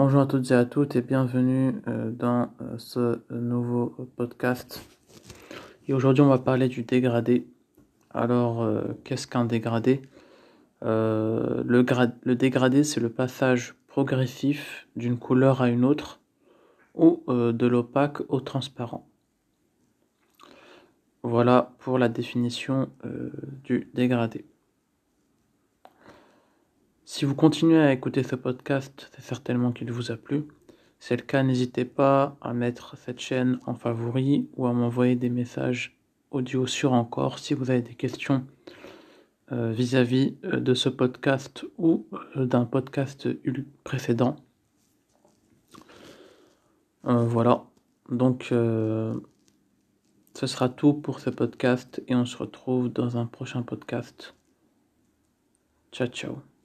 Bonjour à toutes et à toutes et bienvenue euh, dans euh, ce nouveau podcast. Et aujourd'hui on va parler du dégradé. Alors euh, qu'est-ce qu'un dégradé? Le, le, dégradé c'est le passage progressif d'une couleur à une autre ou de l'opaque au transparent. Voilà pour la définition du dégradé. Si vous continuez à écouter ce podcast, c'est certainement qu'il vous a plu. C'est le cas, n'hésitez pas à mettre cette chaîne en favori ou à m'envoyer des messages audio sur encore si vous avez des questions euh, vis-à-vis euh, de ce podcast ou euh, d'un podcast précédent. voilà, donc ce sera tout pour ce podcast et on se retrouve dans un prochain podcast. Ciao ciao.